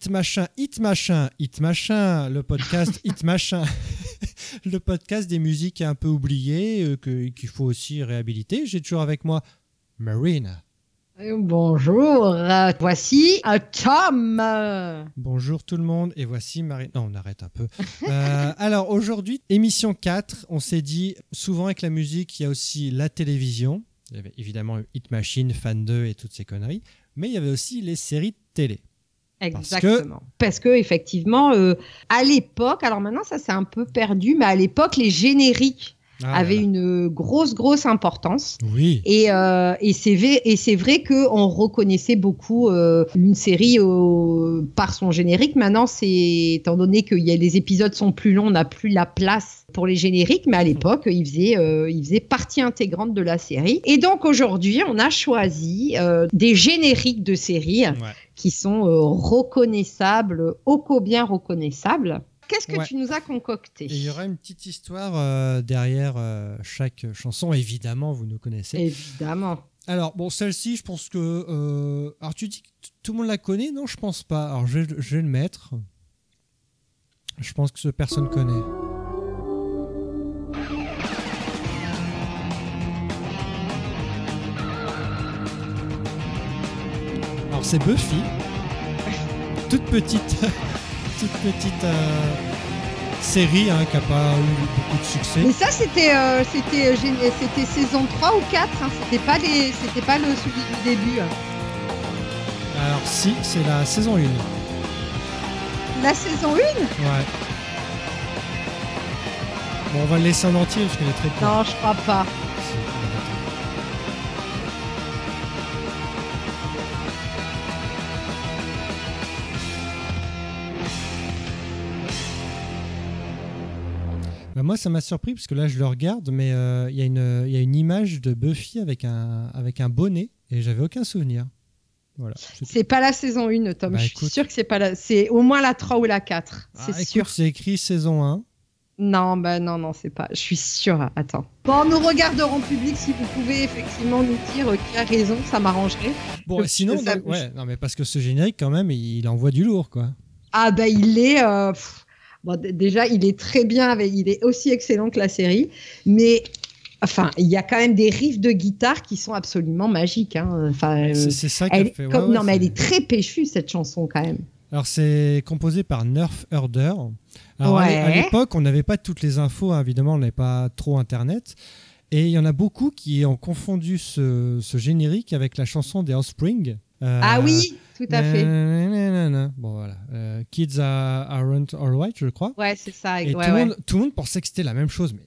Hit Machin, Hit Machin, Hit Machin, le podcast Hit Machin, le podcast des musiques un peu oubliées euh, que- qu'il faut aussi réhabiliter. J'ai toujours avec moi Marina. Euh, Bonjour, euh, voici un Tom. Euh, Bonjour tout le monde et voici Marina. Non, on arrête un peu. Euh, alors aujourd'hui, émission 4, on s'est dit souvent avec la musique, il y a aussi la télévision. Il y avait évidemment Hit Machine, Fan 2 et toutes ces conneries. Mais il y avait aussi les séries de télé. Exactement. Parce que, effectivement, euh, à l'époque, alors maintenant ça s'est un peu perdu, mais à l'époque les génériques Ah, là. une grosse grosse importance. Oui. Et, euh, et c'est vrai, et c'est vrai qu'on reconnaissait beaucoup euh, une série par son générique. Maintenant, c'est étant donné que y a, les épisodes sont plus longs, on n'a plus la place pour les génériques, mais à l'époque, il faisait, euh, il faisait partie intégrante de la série. Et donc aujourd'hui, on a choisi euh, des génériques de séries Ouais. qui sont euh, reconnaissables, ô combien reconnaissables. Qu'est-ce que Ouais. tu nous as concocté il y aura une petite histoire euh, derrière euh, chaque chanson, évidemment, vous nous connaissez. Évidemment. Alors, bon, celle-ci, je pense que. euh, alors, tu dis que tout le monde la connaît? Non, je pense pas. Alors, je, vais- je vais le mettre. Je pense que personne connaît. Alors, c'est Buffy. Toute petite. toute petite euh, série hein, qui n'a pas eu beaucoup de succès. Mais ça, c'était euh, c'était euh, c'était saison 3 ou 4. Hein. C'était pas les c'était pas le celui du début. hein. Alors, si, c'est la saison 1. Ouais. La saison 1 Bon, on va le laisser en entier parce qu'elle est très courte. Non, je crois pas. Moi, ça m'a surpris parce que là, je le regarde, mais euh, il y, a une- il y a une image de Buffy avec un, avec un bonnet et j'avais aucun souvenir. Voilà. c'est pas la saison 1, Tom. Bah, je suis écoute. sûre que c'est pas la. C'est au moins la 3 ou la 4. Ah, C'est écoute, sûr. C'est écrit saison 1. Non, bah non, non, c'est pas. Je suis sûre. Attends. Bon, nous regarderons en public si vous pouvez effectivement nous dire euh, qui a raison. Ça m'arrangerait. Bon, sinon, ça bouge. ouais, non, mais parce que ce générique, quand même, il, il envoie du lourd, quoi. Ah bah il est. euh, pff, bon, déjà, il est très bien. Avec, il est aussi excellent que la série. Mais. Enfin, il y a quand même des riffs de guitare qui sont absolument magiques. Hein. Enfin, euh, C'est c'est ça qui a Elle, fait. ouais, comme- ouais, non, mais elle est très péchue cette chanson quand même. Alors c'est composé par Nerf Herder. Alors à l'époque, on n'avait pas toutes les infos, hein, évidemment, on n'avait pas trop Internet. Et il y en a beaucoup qui ont confondu ce, ce générique avec la chanson des Offspring. Euh, ah oui, tout à fait. Bon voilà. Euh, Kids are- aren't alright, je crois. Ouais, c'est ça. Et ouais, tout, ouais. Le monde, tout le monde pensait que c'était la même chose, mais.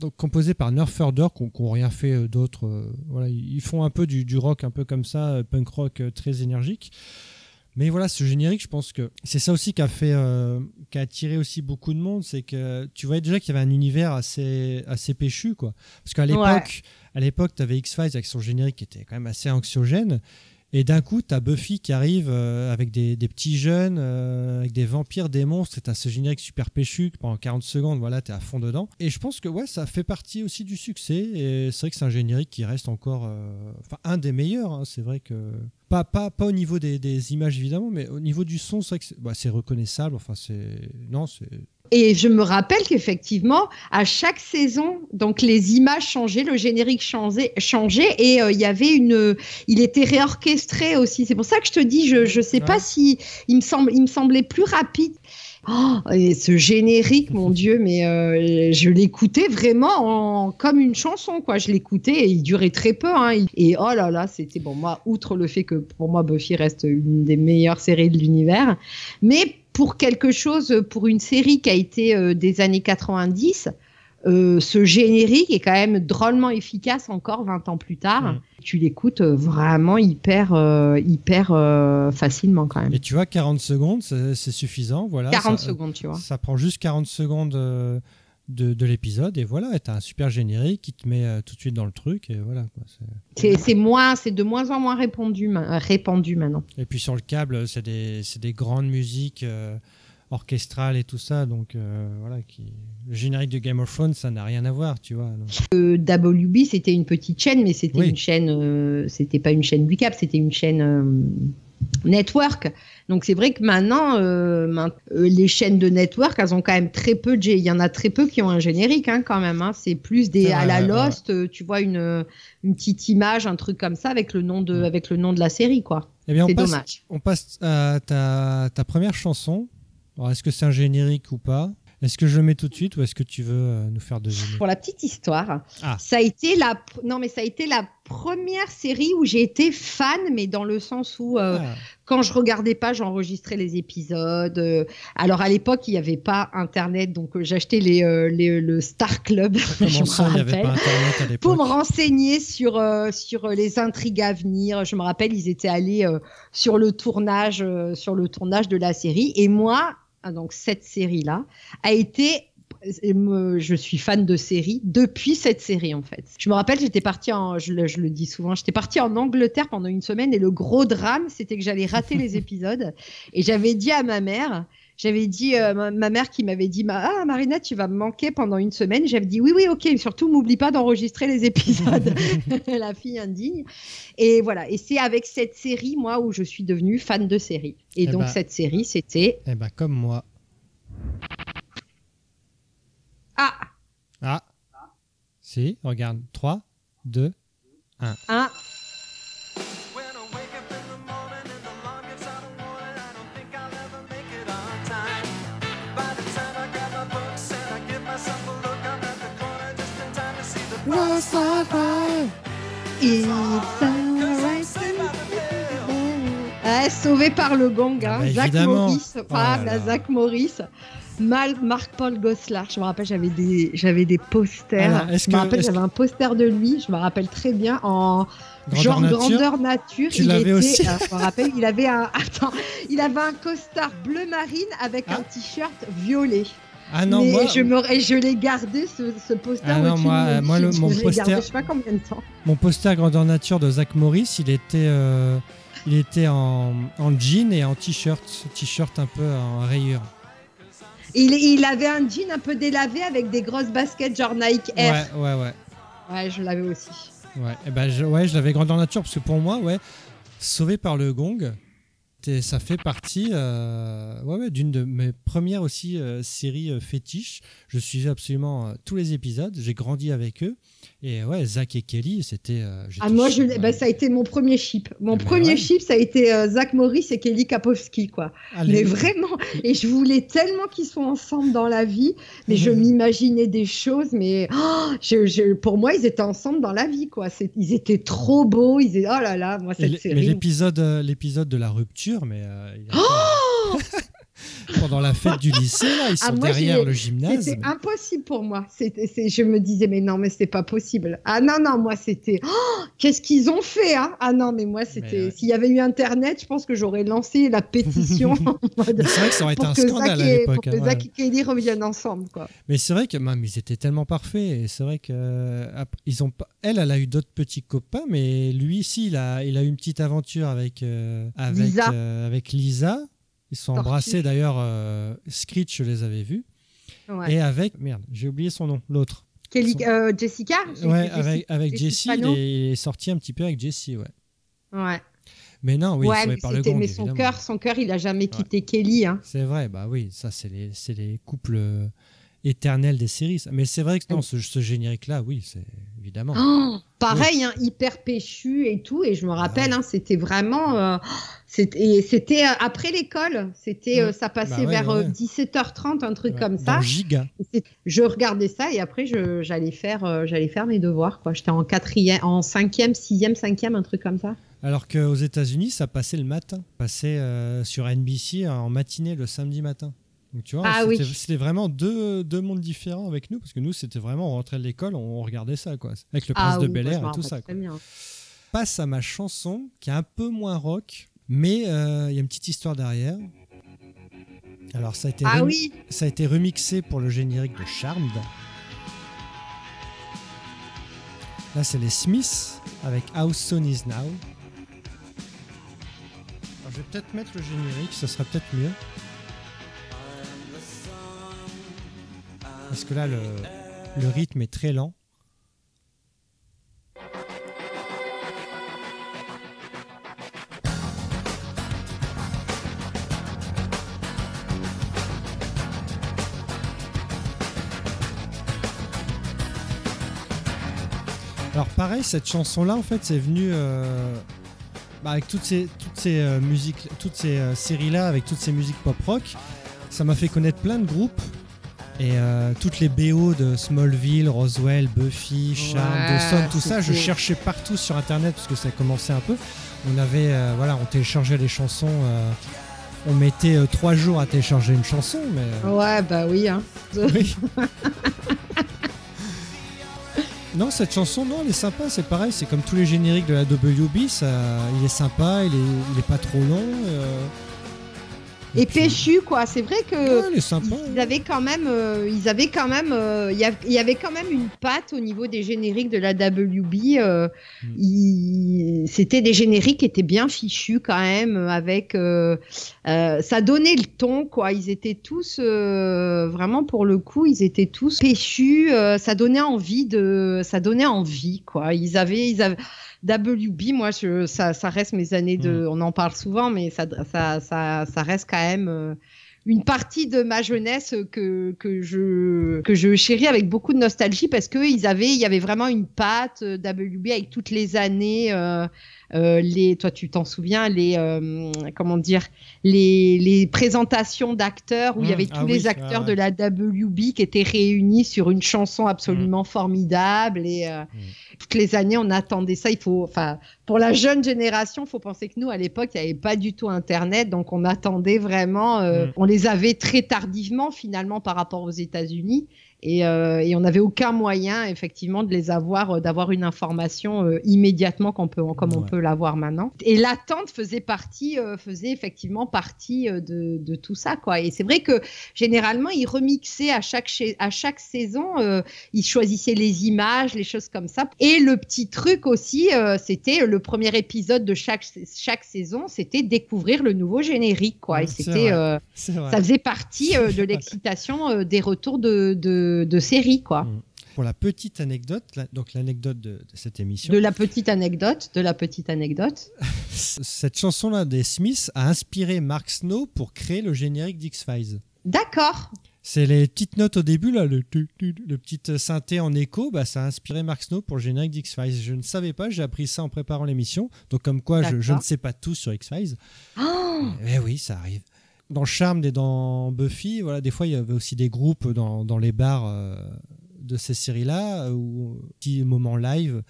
Donc composé par Nerf Herder, qui n'ont rien fait euh, d'autre. euh, voilà, ils font un peu du, du rock, un peu comme ça, punk rock très énergique. Mais voilà, ce générique, je pense que c'est ça aussi qui a fait, euh, qui a attiré aussi beaucoup de monde, c'est que tu voyais déjà qu'il y avait un univers assez, assez péchu, quoi. Parce qu'à l'époque, à l'époque, tu avais X-Files avec son générique qui était quand même assez anxiogène. Et d'un coup, tu as Buffy qui arrive euh, avec des, petits jeunes, euh, avec des vampires, des monstres, et tu ce générique super péchu pendant 40 secondes, voilà, tu es à fond dedans. Et je pense que ouais, ça fait partie aussi du succès. Et c'est vrai que c'est un générique qui reste encore euh, un des meilleurs. hein. C'est vrai que. Pas, pas, pas au niveau des, images, évidemment, mais au niveau du son, c'est bah, reconnaissable. Enfin, c'est. Non, c'est. Et je me rappelle qu'effectivement, à chaque saison, donc les images changeaient, le générique changeait, changeait et euh, il y avait une, il était réorchestré aussi. C'est pour ça que je te dis, je je sais pas si il me semble, il me semblait plus rapide. Oh, et ce générique, mon Dieu, mais euh, je l'écoutais vraiment en- comme une chanson, quoi. Je l'écoutais et il durait très peu. Hein. Et oh là là, c'était bon. Moi, outre le fait que pour moi Buffy reste une des meilleures séries de l'univers, mais pour quelque chose, pour une série qui a été euh, des années 90, euh, ce générique est quand même drôlement efficace encore 20 ans plus tard. Mm. Tu l'écoutes euh, vraiment hyper, euh, hyper euh, facilement quand même. Et tu vois, 40 secondes, c'est suffisant. Voilà, 40 ça- secondes, tu vois. Ça prend juste 40 secondes de, de l'épisode et voilà, tu as un super générique qui te met euh, tout de suite dans le truc et voilà. c'est- moins, c'est de moins en moins répandu, euh, répandu maintenant. Et puis sur le câble, c'est des, des grandes musiques euh, orchestral et tout ça. Donc euh, voilà, qui... le générique de Game of Thrones, ça n'a rien à voir, tu vois. WB, c'était une petite chaîne, mais c'était Oui. une chaîne, c'était pas une chaîne Recap, c'était une chaîne network. Donc c'est vrai que maintenant, euh, euh, les chaînes de network, elles ont quand même très peu de, il y en a très peu qui ont un générique hein, quand même. hein. C'est plus des à la ouais. Lost, euh, tu vois une une petite image, un truc comme ça avec le nom de avec le nom de la série quoi. Eh bien, on passe, dommage. on passe à ta, ta première chanson. Alors, est-ce que c'est un générique ou pas? Est-ce que je le mets tout de suite ou est-ce que tu veux euh, nous faire deviner Pour la petite histoire, Ah. ça a été la non mais ça a été la première série où j'ai été fan, mais dans le sens où euh, Ah, quand je regardais pas, j'enregistrais les épisodes. euh, alors à l'époque, il n'y avait pas Internet, donc j'achetais les, euh, les- le Star Club, je me ça, rappelle, à pour me renseigner sur euh, sur les intrigues à venir. Je me rappelle, ils étaient allés sur le tournage sur le tournage de la série, et moi, donc cette série là a été je suis fan de séries depuis cette série en fait. Je me rappelle, j'étais partie en, je le, je le dis souvent, j'étais partie en Angleterre pendant une semaine et le gros drame, c'était que j'allais rater les épisodes et j'avais dit à ma mère, j'avais dit, euh, ma, mère qui m'avait dit, ah Marina, tu vas me manquer pendant une semaine. J'avais dit, oui, oui, ok, surtout, m'oublie pas d'enregistrer les épisodes. la fille indigne. Et voilà. Et c'est avec cette série, moi, où je suis devenue fan de série. Et, eh donc, ben. cette série, c'était. Eh bah, ben, comme moi. Ah Ah Si, regarde. 3, 2, 1. 1. It's. Ouais, sauvé par le gang, hein. Ah bah, Zach. Morris, Oh ah, là la là. Zach Morris, Mal, Marc-Paul Goslar. Je me rappelle, j'avais des, j'avais des posters. Alors, je me que- rappelle, j'avais un poster de lui. Je me rappelle très bien en Grandeur genre nature. grandeur nature. Tu il l'avais était, aussi euh, je me rappelle, il avait un, attends, il avait un costard bleu marine avec Ah. un t-shirt violet. Ah non, Mais moi, je me, et je l'ai gardé ce, ce poster. Ah non, moi, euh, moi, le- mon je poster- gardé, je sais pas combien de temps. mon poster grandeur nature de Zach Morris, il était, euh, il était en, en jean et en t-shirt. T-shirt un peu en rayure. Il, il avait un jean un peu délavé avec des grosses baskets genre Nike Air. Ouais, ouais, ouais. Ouais, je l'avais aussi. Ouais, eh ben, je, ouais, je l'avais grandeur nature parce que pour moi, ouais, sauvé par le gong, ça fait partie euh, ouais, ouais, d'une de mes premières aussi euh, séries euh, fétiches. Je suivais absolument tous les épisodes, j'ai grandi avec eux. Et ouais, Zach et Kelly, c'était. Ah, moi, je, bah, ça a été mon premier chip. Mon Ah, bah premier ouais. chip, ça a été Zach Morris et Kelly Kapowski, quoi. Allez. Mais vraiment, et je voulais tellement qu'ils soient ensemble dans la vie, mais je m'imaginais des choses, mais oh, je, je- pour moi, ils étaient ensemble dans la vie, quoi. Ils étaient trop beaux, ils étaient, oh là là, moi, Et cette mais série. l'épisode, euh, l'épisode de la rupture, mais euh, il a- pendant la fête du lycée, là, ils Ah, sont moi, derrière le gymnase. C'était impossible pour moi. C'était, je me disais, mais non, mais c'est pas possible. Ah non, non, moi, c'était. Oh, qu'est-ce qu'ils ont fait, hein? Ah non, mais moi, c'était. Ouais. S'il y avait eu Internet, je pense que j'aurais lancé la pétition C'est vrai que ça aurait été un que, scandale à l'époque. pour que hein, ouais. Zach et Kelly reviennent ensemble, quoi. Mais c'est vrai que même, ils étaient tellement parfaits. Et c'est vrai que euh, ils ont elle, elle a eu d'autres petits copains, mais lui ici, il a, il a eu une petite aventure avec euh, avec Lisa. euh, avec Lisa. Ils sont Tortue. embrassés d'ailleurs. Euh, Screech, je les avais vus. Ouais. Et avec merde, j'ai oublié son nom, l'autre. Kelly, son- euh, Jessica Ouais, Jessie- avec avec Jessie Jessie, il est, il est sorti un petit peu avec Jessie, ouais. Ouais. Mais non, oui, ouais, mais, par le gang, mais son cœur, son cœur, il a jamais quitté Kelly. Hein. C'est vrai, bah oui, ça c'est les, c'est les couples éternels des séries. Mais c'est vrai que non, ce, ce générique-là, oui, c'est évidemment. Oh, pareil, hein, hyper péchu et tout. Et je me rappelle, hein, c'était vraiment. euh, c'était euh, après l'école. C'était, euh, ça passait Bah ouais, vers ouais, euh, ouais. 17h30, un truc comme dans ça. Giga. Je regardais ça et après, je- j'allais faire, euh, j'allais faire mes devoirs. quoi. J'étais en quatrième, en cinquième, sixième, cinquième, un truc comme ça. Alors qu'aux États-Unis, ça passait le matin, passait euh, sur NBC en matinée le samedi matin. Donc tu vois, Ah c'était oui. c'était vraiment deux, deux mondes différents avec nous, parce que nous, c'était vraiment, on rentrait de l'école, on regardait ça, quoi. Avec le prince ah de oui, Bel Air et tout ça. quoi. bien. Passe à ma chanson, qui est un peu moins rock, mais euh, il y a une petite histoire derrière. Alors ça a été, Ah oui, ça a été remixé pour le générique de Charmed. Là, c'est les Smiths avec How Soon Is Now. Alors, je vais peut-être mettre le générique, ça sera peut-être mieux. Parce que là, le, rythme est très lent. Alors pareil, cette chanson-là, en fait, c'est venu euh, bah, avec toutes ces, toutes ces euh, musiques, toutes ces euh, séries-là, avec toutes ces musiques pop-rock. Ça m'a fait connaître plein de groupes. Et euh, toutes les BO de Smallville, Roswell, Buffy, Charm, Ouais, Dawson, tout ça, je cherchais partout sur Internet parce que ça commençait un peu. On avait, euh, voilà, on téléchargeait les chansons. euh, on mettait trois jours à télécharger une chanson, mais Ouais, bah oui. Hein. oui. non, cette chanson, non, elle est sympa, c'est pareil, c'est comme tous les génériques de la WB, ça, il est sympa, il est, il est pas trop long. Euh, Et puis- péchu, quoi. C'est vrai que. Ouais, est sympa. Ils avaient quand même, euh, ils avaient quand même, euh, il y, avait quand même une patte au niveau des génériques de la WB. euh, Mm. ils- C'était des génériques qui étaient bien fichus quand même, avec, euh, euh, ça donnait le ton quoi. Ils étaient tous euh, vraiment pour le coup, ils étaient tous péchus. euh, ça donnait envie de, ça donnait envie quoi. Ils avaient, ils avaient. WB, moi, je, ça, ça reste mes années de. On en parle souvent, mais ça, ça, ça, ça reste quand même euh, une partie de ma jeunesse que, que, je, que je chéris avec beaucoup de nostalgie parce que ils avaient, il y avait vraiment une patte euh, WB avec toutes les années. euh, euh, les, toi, tu t'en souviens, les, euh, comment dire, les, les présentations d'acteurs où il y Mmh, avait ah tous oui, les ah acteurs ouais. de la WB qui étaient réunis sur une chanson absolument formidable et euh, toutes les années on attendait ça. Il faut, enfin, pour la jeune génération, faut penser que nous à l'époque il n'y avait pas du tout Internet, donc on attendait vraiment. euh. On les avait très tardivement finalement par rapport aux États-Unis. Et, euh, et on n'avait aucun moyen effectivement de les avoir, euh, d'avoir une information euh, immédiatement qu'on peut, comme on peut l'avoir maintenant. Et l'attente faisait partie, euh, faisait effectivement partie de, de tout ça quoi. Et c'est vrai que généralement ils remixaient à chaque cha- à chaque saison, ils choisissaient les images, les choses comme ça. Et le petit truc aussi, c'était le premier épisode de chaque chaque saison, c'était découvrir le nouveau générique quoi. Et c'était ça faisait partie de l'excitation des retours de, de, de séries, quoi. Mm. Pour la petite anecdote, la- donc l'anecdote de, de cette émission, De la petite anecdote, de la petite anecdote. cette chanson-là des Smiths a inspiré Mark Snow pour créer le générique d'X-Files. D'accord. C'est les petites notes au début, là, le, tu- tu- le petit synthé en écho, bah, ça a inspiré Mark Snow pour le générique d'X-Files. Je ne savais pas, j'ai appris ça en préparant l'émission. Donc, comme quoi, je, je ne sais pas tout sur X-Files. Oh, Eh oui, ça arrive. Dans Charmed et dans Buffy, voilà, des fois, il y avait aussi des groupes dans, dans les bars euh, de ces séries-là, euh, ou petits moments live.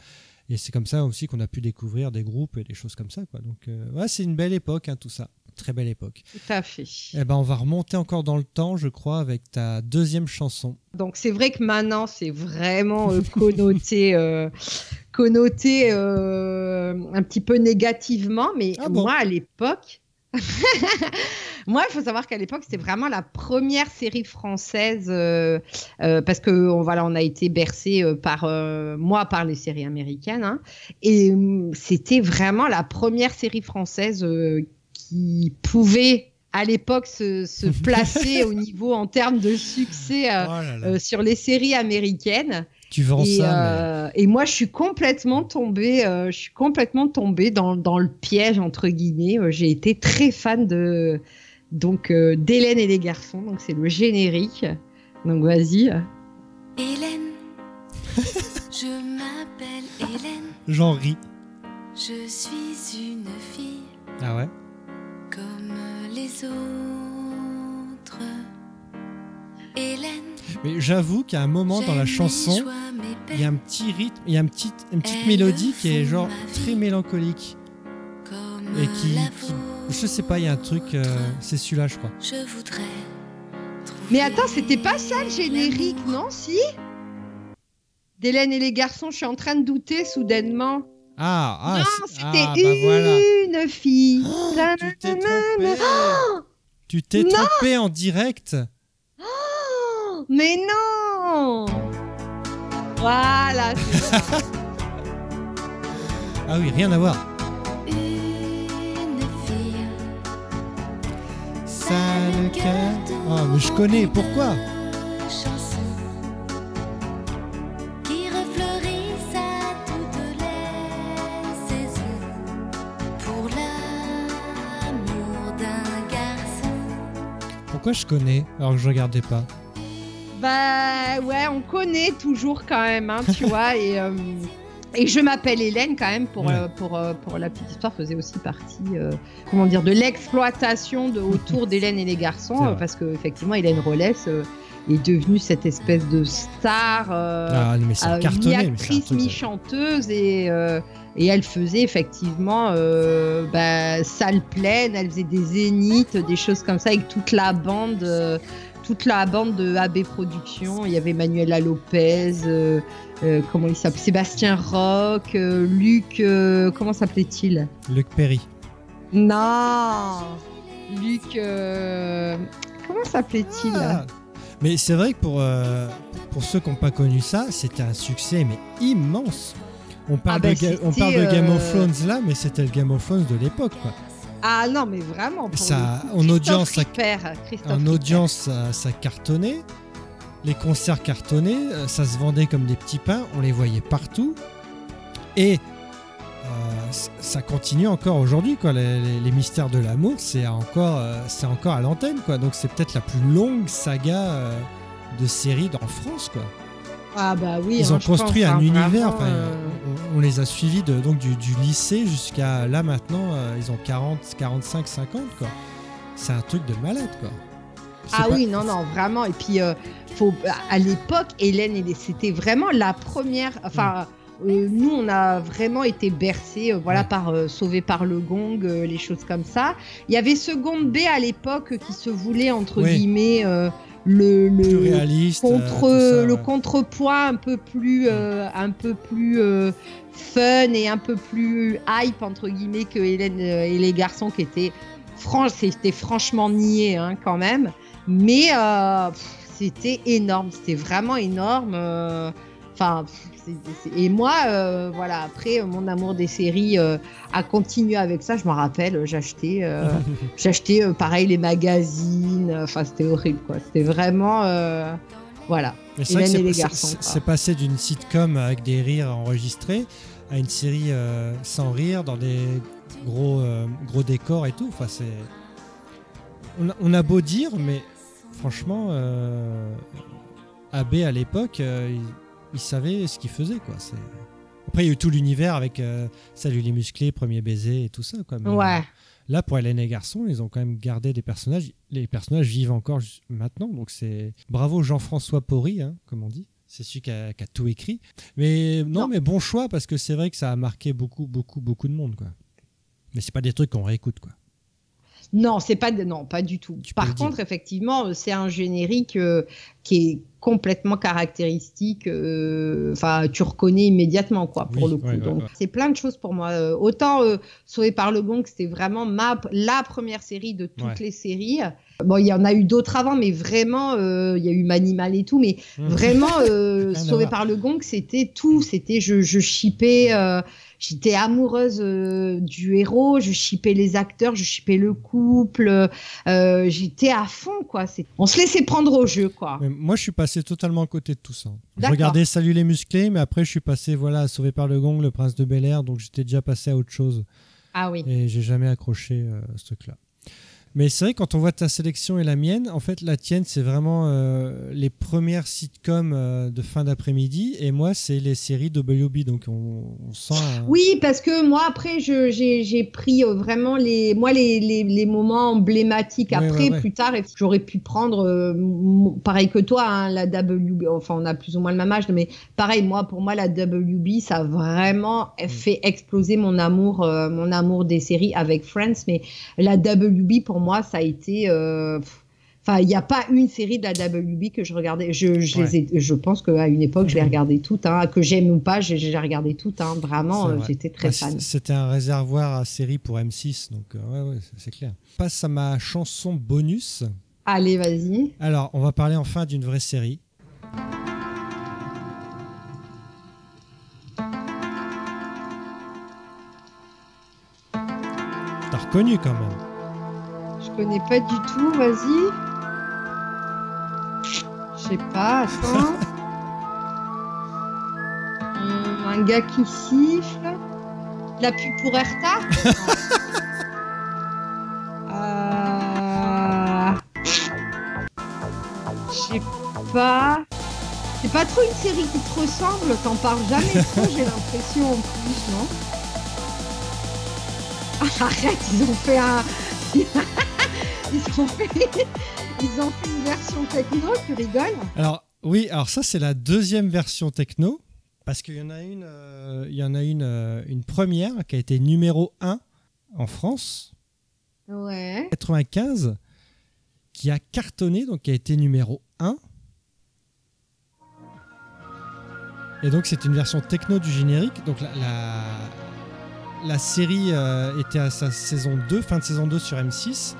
Et c'est comme ça aussi qu'on a pu découvrir des groupes et des choses comme ça. Quoi. Donc, euh, ouais, c'est une belle époque, hein, tout ça. Très belle époque. tout à fait. Eh ben, on va remonter encore dans le temps, je crois, avec ta deuxième chanson. Donc c'est vrai que maintenant c'est vraiment euh, connoté, euh, connoté un petit peu négativement, mais Ah bon moi à l'époque, moi il faut savoir qu'à l'époque c'était vraiment la première série française euh, euh, parce que on, voilà on a été bercé euh, par moi par les séries américaines hein, et hum, c'était vraiment la première série française qui pouvait à l'époque se, se placer au niveau en termes de succès Oh là là. sur les séries américaines. Tu vends Et, ça, euh, et moi, je suis complètement tombée, euh, je suis complètement tombée dans, dans le piège entre guillemets. Euh, J'ai été très fan de donc euh, d'Hélène et les garçons. Donc c'est le générique. Donc vas-y. Hélène, je m'appelle Hélène, j'en ris. je suis une fille Ah ouais? Comme les autres. Hélène, Mais j'avoue qu'à un moment dans la chanson, il y a un petit rythme, il y a un petit, une petite mélodie qui est genre très mélancolique. Et qui, je sais pas, il y a un truc, euh, c'est celui-là, je crois. Je voudrais. Mais attends, c'était pas ça le générique, non Si? D'Hélène et les garçons, je suis en train de douter soudainement. Ah, ah, non, c'était ah, bah voilà. une fille. Oh, tu t'es trompé. Tu t'es trompé en direct. Mais non Voilà. Ah oui, rien à voir. Une fille, Ça le cœur. Oh, mais je connais, pourquoi? Chanson qui refleurissent à toutes les saisons pour l'amour d'un garçon. Pourquoi je connais? Alors que je regardais pas bah ouais, on connaît toujours quand même, hein, tu vois. Et, euh, et je m'appelle Hélène quand même pour, Ouais. euh, pour, euh, pour la petite histoire, faisait aussi partie, comment dire, de l'exploitation de, autour d'Hélène et les garçons, parce que effectivement, Hélène Rollès est devenue cette espèce de star. Ah, mi-actrice, mi-chanteuse et, et elle faisait effectivement euh, bah, salle pleine, elle faisait des zéniths, des choses comme ça avec toute la bande, euh, toute la bande de AB Productions. Il y avait Manuela Lopez, euh, euh, comment il s'appelle, Sébastien Roch, euh, Luc, comment s'appelait-il? Luc Perry. Non, Luc, comment s'appelait-il? Ah. Mais c'est vrai que pour, pour ceux qui n'ont pas connu ça, c'était un succès mais immense. On parle, Ah bah, de, Ga- on parle de Game of Thrones là, mais c'était le Game of Thrones de l'époque. quoi. Ah non, mais vraiment. Pour Ça, en audience, ça- Ripper, Christophe En Ripper. audience, ça, ça cartonnait. Les concerts cartonnaient. euh, Ça se vendait comme des petits pains. On les voyait partout. Et euh, ça continue encore aujourd'hui. quoi. Les, les- les mystères de l'amour, c'est encore, euh, c'est encore à l'antenne. quoi. Donc c'est peut-être la plus longue saga euh, de série en France. quoi. Ah bah oui. Ils hein, ont pense, construit hein, un univers. vraiment, enfin, euh, on, on les a suivis de, donc du, du lycée jusqu'à là maintenant. euh, ils ont 40, 45, 50. quoi. C'est un truc de malade. quoi. Ah pas- oui, non, non, vraiment. Et puis, euh, faut, à l'époque, Hélène, c'était vraiment la première. Enfin, euh, nous, on a vraiment été bercés, euh, voilà, par Sauvé par le Gong, les choses comme ça. Il y avait Seconde B à l'époque qui se voulait entre Oui. guillemets le, le plus réaliste. euh, contre ça, le ouais. contrepoids un peu plus euh, un peu plus euh, fun et un peu plus hype entre guillemets que Hélène euh, et les garçons qui étaient franchement c'était franchement niais hein, quand même mais euh, c'était énorme c'était vraiment énorme et moi euh, voilà après euh, mon amour des séries euh, a continué avec ça je me rappelle j'achetais J'achetais pareil les magazines, enfin c'était horrible quoi. C'était vraiment voilà. C'est passé d'une sitcom avec des rires enregistrés à une série sans rire dans des gros, gros décors et tout. Enfin, c'est... On, a, on a beau dire, mais franchement, euh, AB à l'époque, euh, il, savait ce qu'il faisait. Quoi. C'est... Après, il y a eu tout l'univers avec euh, Salut les musclés, Premier baiser et tout ça. Quoi. Mais, Ouais. euh, Là, pour Hélène et Garçon, ils ont quand même gardé des personnages. Les personnages vivent encore maintenant, donc c'est bravo Jean-François Porry, hein, comme on dit. C'est celui qui a, qui a tout écrit. Mais non, Non. mais bon choix parce que c'est vrai que ça a marqué beaucoup, beaucoup, beaucoup de monde, quoi. Mais c'est pas des trucs qu'on réécoute, quoi. Non, c'est pas de- non, pas du tout. Tu Par dire. contre, effectivement, c'est un générique euh, qui est complètement caractéristique. euh, Enfin, tu reconnais immédiatement quoi pour Oui, le coup. ouais, Donc, ouais. c'est plein de choses pour moi. Euh, autant euh, Sauvé par le Gong, c'était vraiment ma la première série de toutes les séries. Bon, il y en a eu d'autres avant, mais vraiment, euh, il y a eu Manimal et tout, mais Vraiment, euh, Rien à Sauvé par le Gong, c'était tout. C'était je, je chippais, euh, j'étais amoureuse euh, du héros, je chippais les acteurs, je chippais le couple, euh, j'étais à fond quoi. On se laissait prendre au jeu quoi. Mais moi, je suis passé totalement à côté de tout ça. Je regardais Salut les musclés, mais après, je suis passé voilà, à Sauvé par le Gong, Le Prince de Bel Air, donc j'étais déjà passé à autre chose. Ah oui. Et j'ai jamais accroché euh, ce truc-là. Mais c'est vrai, quand on voit ta sélection et la mienne, en fait, la tienne, c'est vraiment euh, les premières sitcoms euh, de fin d'après-midi, et moi, c'est les séries WB. Donc, on, on sent. Oui, parce que moi après j'ai pris euh, vraiment les moi les, les, les moments emblématiques. Après ouais, ouais. plus tard j'aurais pu prendre pareil que toi hein, la WB. Enfin on a plus ou moins le même âge, mais pareil moi pour moi la WB ça a vraiment Mm. fait exploser mon amour mon amour des séries avec Friends. Mais la WB pour moi ça a été euh, Enfin, il n'y a pas une série de la WB que je regardais. Je, je, les ai- je pense qu'à une époque, je les Mhm. regardais toutes. Hein. Que j'aime ou pas, j'ai j'ai regardé toutes. Hein. Vraiment, euh, vrai. j'étais très fan. C'était un réservoir à séries pour M6, donc euh, ouais, ouais, c'est- clair. Passe à ma chanson bonus. Allez, vas-y. Alors, on va parler enfin d'une vraie série. T'as reconnu quand même. Je connais pas du tout, vas-y. Je sais pas, attends. Hum, un gars qui siffle. La pub pour Erta Euh, sais pas. C'est pas trop une série qui te ressemble, t'en parles jamais trop, j'ai l'impression en plus, non? Arrête, ils ont fait un. Ils, ont fait... ils ont fait une version techno, tu rigoles Alors oui, alors ça c'est la deuxième version techno parce qu'il y en a une, euh, il y en a une, euh, une première qui a été numéro 1 en France, Ouais. 95, qui a cartonné, donc qui a été numéro 1. Et donc c'est une version techno du générique. Donc la, la, la série euh, était à sa saison 2, fin de saison 2 sur M6.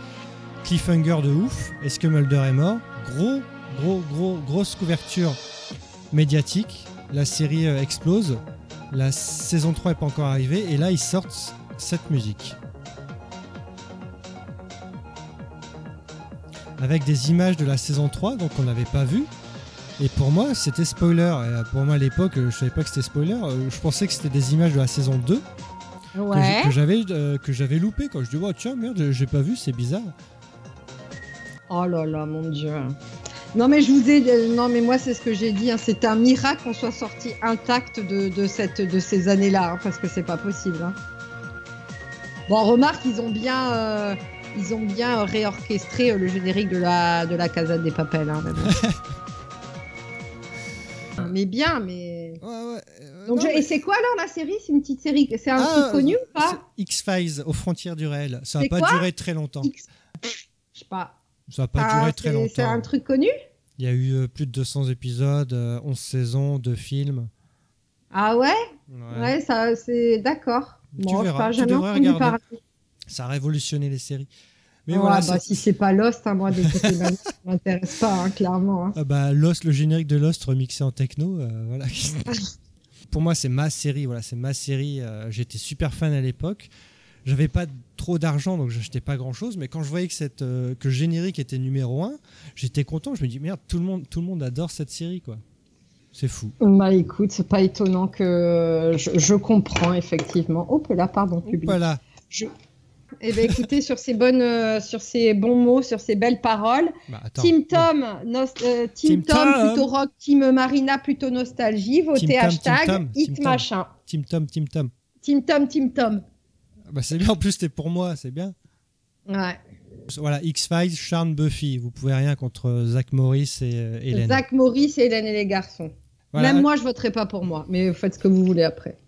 Cliffhanger de ouf. Est-ce que Mulder est mort? Gros, gros, gros, grosse couverture médiatique. La série euh, explose. La saison 3 n'est pas encore arrivée. Et là, ils sortent cette musique. Avec des images de la saison 3, donc on n'avait pas vu. Et pour moi, c'était spoiler. Et euh, pour moi, à l'époque, euh, je savais pas que c'était spoiler. Je pensais que c'était des images de la saison 2 que j'ai- Ouais. que j'avais euh, que j'avais loupé. Quand je dis, oh tiens, merde, j'ai pas vu, c'est bizarre. Oh là là, mon dieu. Non mais je vous ai, euh, non mais moi c'est ce que j'ai dit. hein, C'est un miracle qu'on soit sorti intact de, de cette, de ces années-là, hein, parce que c'est pas possible. hein. Bon, remarque, ils ont bien, euh, ils ont bien réorchestré euh, le générique de la, de la Casa des Papels. mais, bon. Mais bien, mais. Ouais, ouais. euh, Donc non, je- mais- Et c'est quoi alors la série? C'est une petite série C'est un Ah, truc connu ou pas? c'est X-Files aux frontières du réel. Ça C'est pas duré très longtemps. X- Je sais pas. Ça va pas Ah, duré très c'est- C'est longtemps. un truc connu? Il y a eu euh, plus de 200 épisodes, euh, 11 saisons, 2 films. Ah ouais? Ouais. Ouais, ça c'est d'accord. Tu Bon, je verras, tu devrais entendu regarder. parler. Ça a révolutionné les séries. Mais Ouais, voilà, bah, si c'est pas Lost, hein, moi d'écouter Manu, ça m'intéresse pas, hein, clairement. hein. Ah bah, Lost, le générique de Lost remixé en techno, euh, voilà. Pour moi, c'est ma série. Voilà, c'est ma série. euh, J'étais super fan à l'époque. J'avais pas trop d'argent, donc j'achetais pas grand chose. Mais quand je voyais que, cette, euh, que le générique était numéro 1, j'étais content. Je me dis, merde, tout le monde, tout le monde adore cette série, quoi. C'est fou. Bah écoute, c'est pas étonnant que je, je comprends effectivement. Oh là, pardon, public. Voilà. Je... Eh ben écoutez, sur ces bonnes, euh, sur ces bons mots, sur ces belles paroles, Bah, attends. Team Tom, nos- euh, Team Team Tom, Tom. plutôt rock, Team Marina plutôt nostalgie, votez Team hashtag Tom, hit Team machin. Team Tom, Team Tom. Team Tom, Team Tom. Ah Bah, c'est bien. En plus, c'était pour moi. C'est bien. Ouais. Voilà, X-Files, Charm, Buffy. Vous pouvez rien contre Zach Morris et euh, Hélène. Zach Morris et Hélène et les garçons. Voilà. Même moi, je voterai pas pour moi, mais faites ce que vous voulez après.